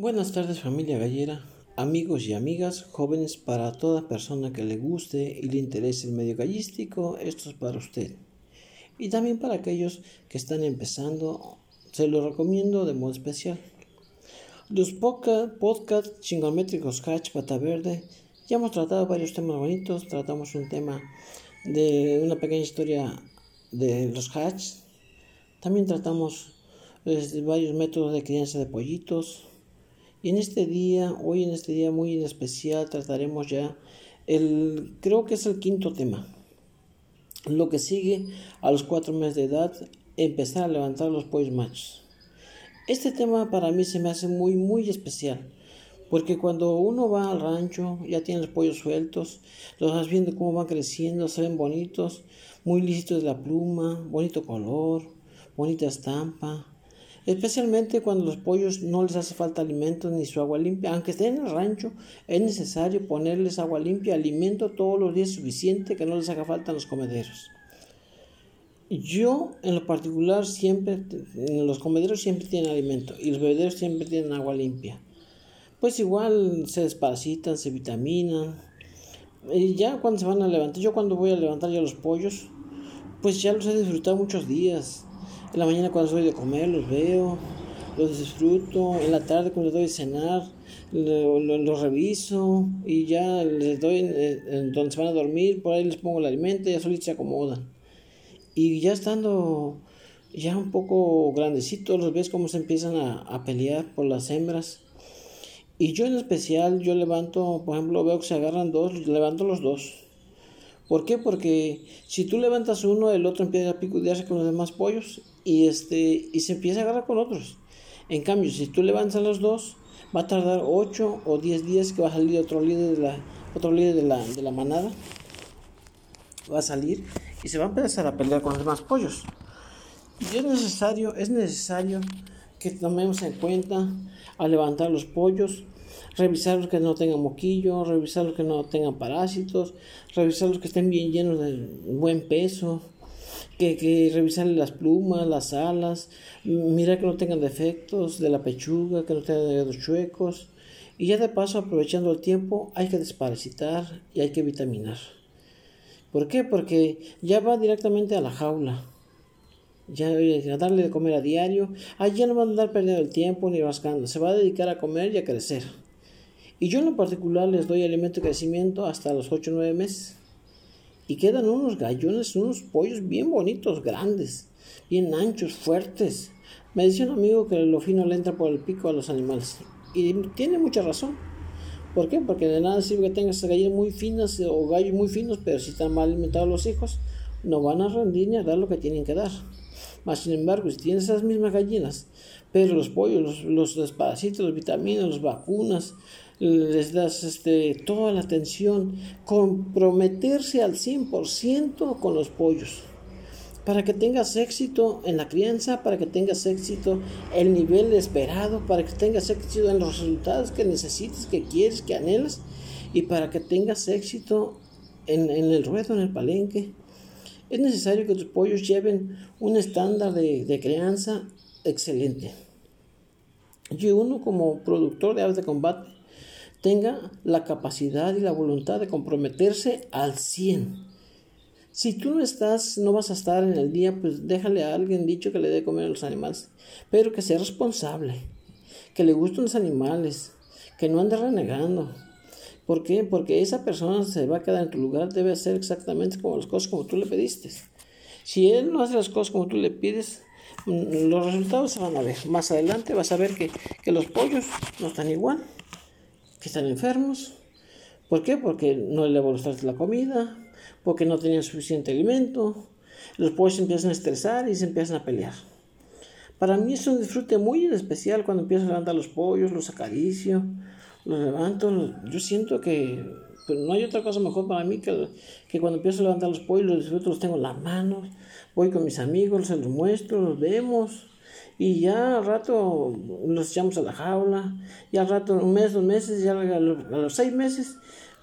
Buenas tardes familia gallera, amigos y amigas, jóvenes, para toda persona que le guste y le interese el medio gallístico, esto es para usted. Y también para aquellos que están empezando, se lo recomiendo de modo especial. Los podcast, podcast chingométricos Hatch Pata Verde, ya hemos tratado varios temas bonitos, tratamos un tema de una pequeña historia de los Hatch, también tratamos pues, varios métodos de crianza de pollitos, en este día, hoy en este día muy especial, trataremos ya el, creo que es el quinto tema. Lo que sigue a los cuatro meses de edad, empezar a levantar los pollos machos. Este tema para mí se me hace muy, muy especial. Porque cuando uno va al rancho, ya tiene los pollos sueltos, los vas viendo cómo van creciendo, se ven bonitos, muy lícitos de la pluma, bonito color, bonita estampa, especialmente cuando los pollos no les hace falta alimento ni su agua limpia. Aunque estén en el rancho, es necesario ponerles agua limpia, alimento todos los días suficiente que no les haga falta en los comederos. Yo, en lo particular, siempre, los comederos siempre tienen alimento y los bebederos siempre tienen agua limpia. Pues igual se desparasitan, se vitaminan. Y ya cuando se van a levantar, yo cuando voy a levantar ya los pollos, pues ya los he disfrutado muchos días en la mañana cuando soy de comer los veo, los disfruto. En la tarde cuando doy de cenar, los reviso y ya les doy donde se van a dormir, por ahí les pongo el alimento y ya solitos se acomodan. Y ya estando ya un poco grandecitos, los ves cómo se empiezan a, a pelear por las hembras. Y yo en especial, yo levanto, por ejemplo, veo que se agarran dos, levanto los dos. ¿Por qué? Porque si tú levantas uno, el otro empieza a picudearse con los demás pollos y, este, y se empieza a agarrar con otros. En cambio, si tú levantas los dos, va a tardar 8 o 10 días que va a salir otro líder de la, otro líder de la, de la manada. Va a salir y se va a empezar a pelear con los demás pollos. Y es necesario, es necesario que tomemos en cuenta a levantar los pollos, revisar los que no tengan moquillo, revisar los que no tengan parásitos, revisar los que estén bien llenos de buen peso, que, revisarle las plumas, las alas, mirar que no tengan defectos de la pechuga, que no tengan dedos chuecos. Y ya de paso, aprovechando el tiempo, hay que desparasitar y hay que vitaminar. ¿Por qué? Porque ya va directamente a la jaula. Ya a darle de comer a diario. Ya no va a andar perdiendo el tiempo ni rascando. Se va a dedicar a comer y a crecer. Y yo en lo particular les doy alimento de crecimiento hasta los 8 o 9 meses. Y quedan unos gallones, unos pollos bien bonitos, grandes, bien anchos, fuertes. Me dice un amigo que lo fino le entra por el pico a los animales. Y tiene mucha razón. ¿Por qué? Porque de nada sirve que tengas gallinas muy finas o gallos muy finos, pero si están mal alimentados los hijos, no van a rendir ni a dar lo que tienen que dar. Mas, sin embargo, si tienes esas mismas gallinas, pero los pollos, los, los desparasitos, las vitaminas, las vacunas, les das este, toda la atención, comprometerse al 100% con los pollos, para que tengas éxito en la crianza, para que tengas éxito en el nivel esperado, para que tengas éxito en los resultados que necesitas, que quieres, que anhelas, y para que tengas éxito en, el ruedo, en el palenque. Es necesario que tus pollos lleven un estándar de, de crianza excelente. Y uno como productor de aves de combate tenga la capacidad y la voluntad de comprometerse al 100. Si tú no estás, no vas a estar en el día, pues déjale a alguien dicho que le dé comer a los animales, pero que sea responsable, que le gusten los animales, que no ande renegando. ¿Por qué? Porque esa persona se va a quedar en tu lugar, debe hacer exactamente como las cosas como tú le pediste. Si él no hace las cosas como tú le pides, mm, los resultados se van a ver. Más adelante vas a ver que, que los pollos no están igual que están enfermos. ¿Por qué? Porque no le gustaste la comida, porque no tenían suficiente alimento. Los pollos se empiezan a estresar y se empiezan a pelear. Para mí es un disfrute muy especial cuando empiezo a levantar los pollos, los acaricio, los levanto. Yo siento que pues, no hay otra cosa mejor para mí que, que cuando empiezo a levantar los pollos, los disfruto, los tengo en las manos, voy con mis amigos, se los muestro, los vemos y ya al rato los echamos a la jaula, y al rato, un mes, dos meses, ya a los, seis meses,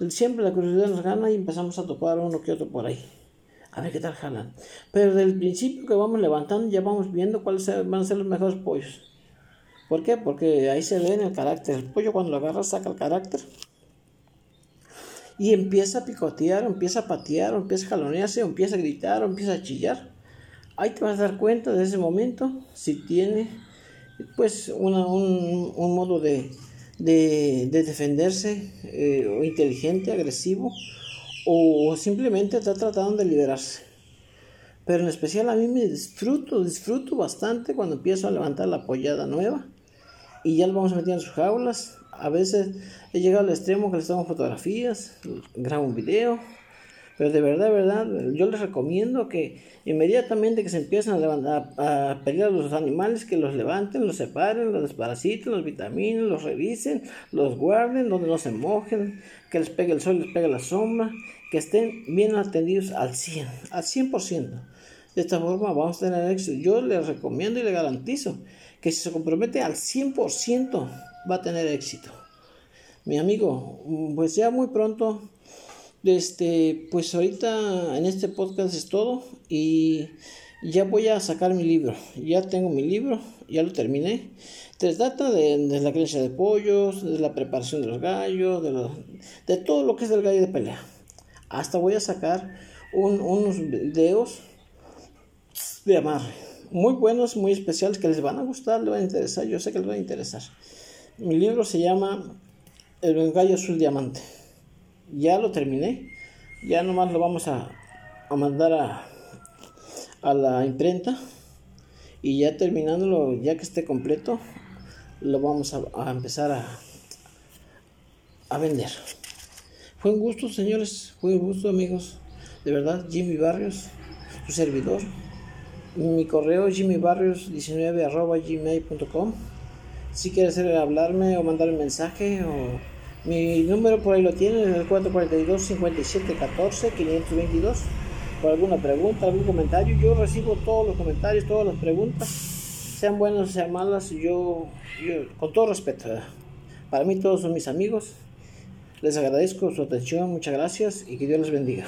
siempre la curiosidad nos gana y empezamos a topar uno que otro por ahí. A ver qué tal jalan. Pero del principio que vamos levantando, ya vamos viendo cuáles van a ser los mejores pollos. ¿Por qué? Porque ahí se ve en el carácter. El pollo cuando lo agarra saca el carácter. Y empieza a picotear, empieza a patear, empieza a jalonearse, empieza a gritar, empieza a chillar. Ahí te vas a dar cuenta de ese momento si tiene pues un, un, modo de, de, de defenderse eh, inteligente, agresivo, o simplemente está tratando de liberarse. Pero en especial a mí me disfruto, disfruto bastante cuando empiezo a levantar la pollada nueva y ya lo vamos a meter en sus jaulas. A veces he llegado al extremo que les tomo fotografías, grabo un video, pero de verdad, verdad, yo les recomiendo que inmediatamente que se empiezan a, levantar, a, pelear los animales, que los levanten, los separen, los desparasiten, los vitaminen, los revisen, los guarden, donde no se mojen, que les pegue el sol, les pegue la sombra, que estén bien atendidos al 100, al 100%. De esta forma vamos a tener éxito. Yo les recomiendo y les garantizo que si se compromete al 100% va a tener éxito. Mi amigo, pues ya muy pronto, este, pues ahorita en este podcast es todo y ya voy a sacar mi libro. Ya tengo mi libro, ya lo terminé. Se trata de, la crianza de pollos, de la preparación de los gallos, de, todo lo que es el gallo de pelea. Hasta voy a sacar unos videos de amarre muy buenos, muy especiales, que les van a gustar, les van a interesar, yo sé que les va a interesar. Mi libro se llama El gallo azul diamante. Ya lo terminé, ya nomás lo vamos a, a mandar a, a la imprenta y ya terminándolo, ya que esté completo, lo vamos a, a empezar a, a vender. Fue un gusto, señores, fue un gusto, amigos. De verdad, Jimmy Barrios, su servidor. Mi correo es jimmybarrios19 Si quieres hablarme o mandar un mensaje o mi número por ahí lo tienen, el 442 57 14 522. Por alguna pregunta, algún comentario, yo recibo todos los comentarios, todas las preguntas, sean buenas, sean malas, yo, yo con todo respeto. Para mí todos son mis amigos. Les agradezco su atención, muchas gracias y que Dios les bendiga.